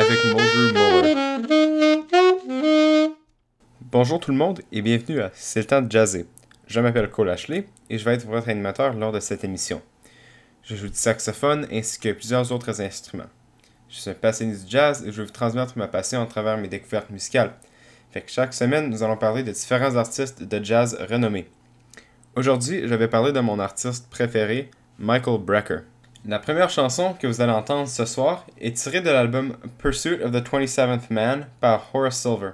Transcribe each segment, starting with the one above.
avec Moldrew Mower. Bonjour tout le monde et bienvenue à C'est le temps de jazzer. Je m'appelle Cole Ashley et je vais être votre animateur lors de cette émission. Je joue du saxophone ainsi que plusieurs autres instruments. Je suis un passionné du jazz et je veux vous transmettre ma passion à travers mes découvertes musicales. Chaque semaine, nous allons parler de différents artistes de jazz renommés. Aujourd'hui, je vais parler de mon artiste préféré, Michael Brecker. La première chanson que vous allez entendre ce soir est tirée de l'album Pursuit of the 27th Man par Horace Silver.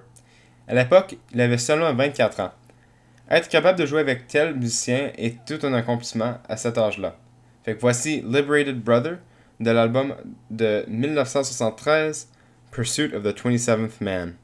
À l'époque, il avait seulement 24 ans. Être capable de jouer avec tel musicien est tout un accomplissement à cet âge-là. Fait que voici Liberated Brother de l'album de 1973 Pursuit of the 27th Man.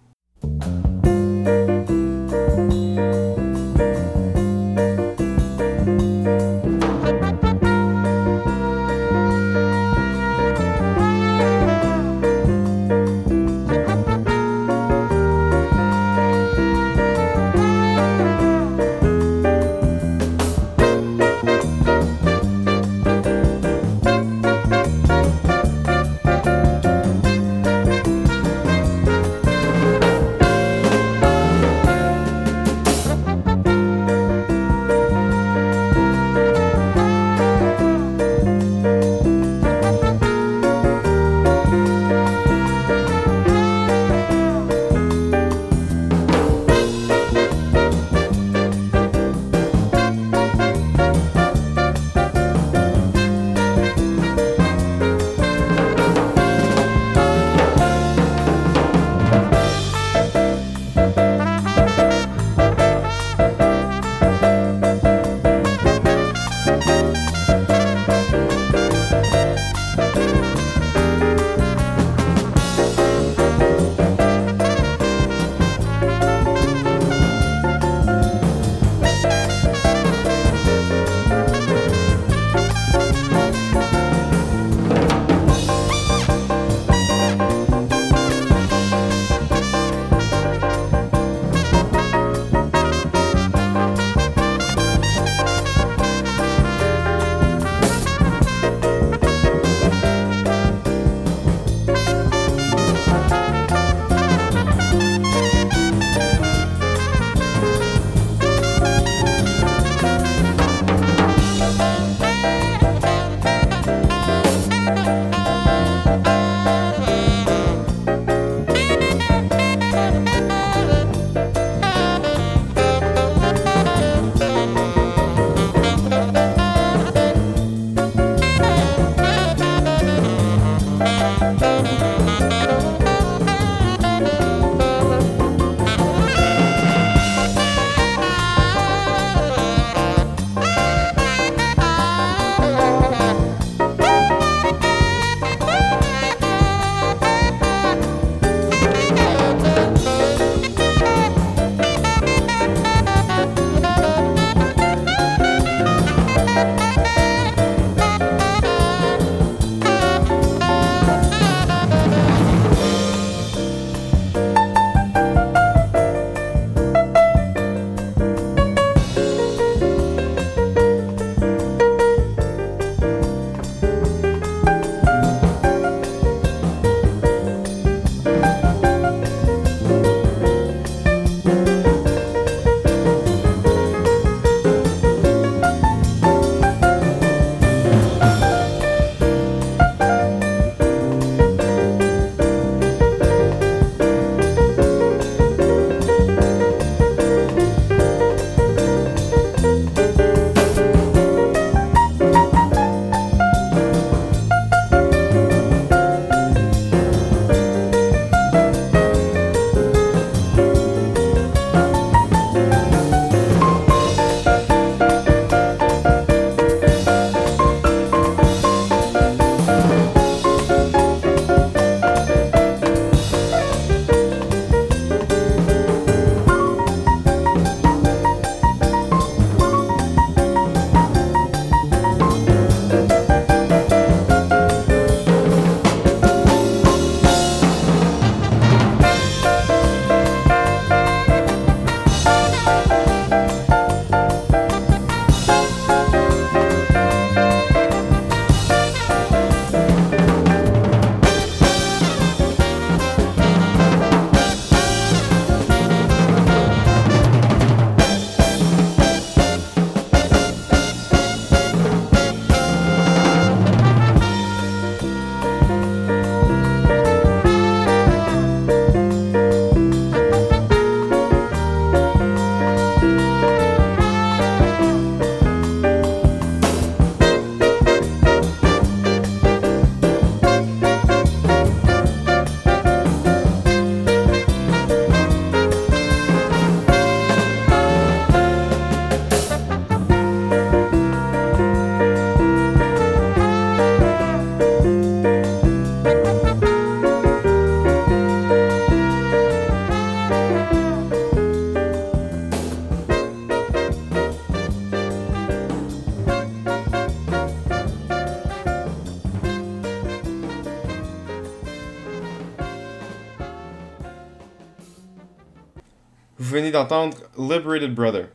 D'entendre Liberated Brother.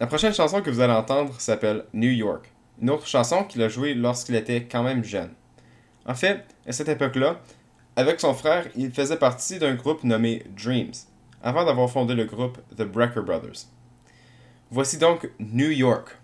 La prochaine chanson que vous allez entendre s'appelle New York, une autre chanson qu'il a jouée lorsqu'il était quand même jeune. En fait, à cette époque-là, avec son frère, il faisait partie d'un groupe nommé Dreams, avant d'avoir fondé le groupe The Brecker Brothers. Voici donc New York.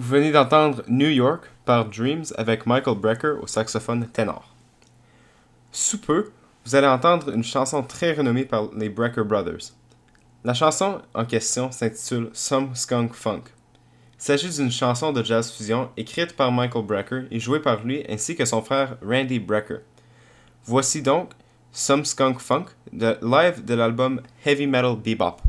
Vous venez d'entendre New York par Dreams avec Michael Brecker au saxophone ténor. Sous peu, vous allez entendre une chanson très renommée par les Brecker Brothers. La chanson en question s'intitule Some Skunk Funk. Il s'agit d'une chanson de jazz fusion écrite par Michael Brecker et jouée par lui ainsi que son frère Randy Brecker. Voici donc Some Skunk Funk, de live de l'album Heavy Metal Bebop.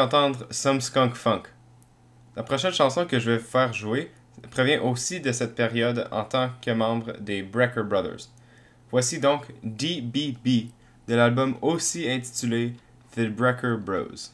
D'entendre Some Skunk Funk. La prochaine chanson que je vais faire jouer provient aussi de cette période en tant que membre des Brecker Brothers. Voici donc DBB de l'album aussi intitulé The Brecker Bros.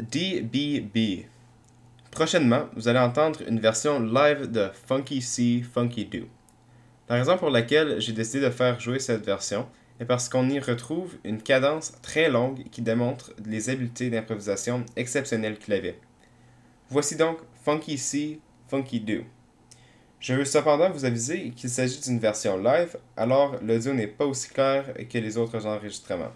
DBB. Prochainement, vous allez entendre une version live de Funky C, Funky Do. La raison pour laquelle j'ai décidé de faire jouer cette version est parce qu'on y retrouve une cadence très longue qui démontre les habiletés d'improvisation exceptionnelles qu'il avait. Voici donc Funky C, Funky Do. Je veux cependant vous aviser qu'il s'agit d'une version live, alors l'audio n'est pas aussi clair que les autres enregistrements.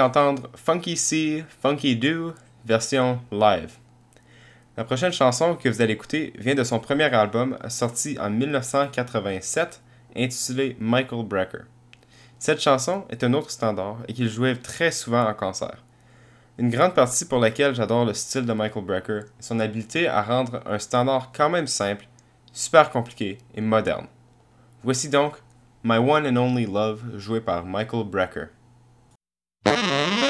D'entendre Funky C, Funky Do, version live. La prochaine chanson que vous allez écouter vient de son premier album sorti en 1987 intitulé Michael Brecker. Cette chanson est un autre standard et qu'il jouait très souvent en concert. Une grande partie pour laquelle j'adore le style de Michael Brecker est son habileté à rendre un standard quand même simple, super compliqué et moderne. Voici donc My One and Only Love joué par Michael Brecker. Mm-hmm.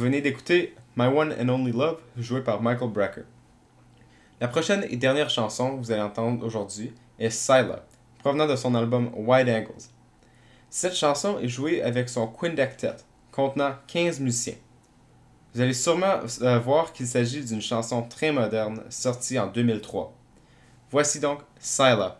Vous venez d'écouter My One and Only Love, joué par Michael Brecker. La prochaine et dernière chanson que vous allez entendre aujourd'hui est Sila, provenant de son album Wide Angles. Cette chanson est jouée avec son quindectet, contenant 15 musiciens. Vous allez sûrement euh, voir qu'il s'agit d'une chanson très moderne, sortie en 2003. Voici donc Sila.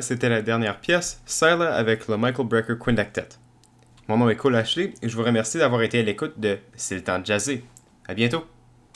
C'était la dernière pièce, Scylla avec le Michael Brecker Quindectet. Mon nom est Cole Ashley et je vous remercie d'avoir été à l'écoute de C'est le temps de jazzer. À bientôt!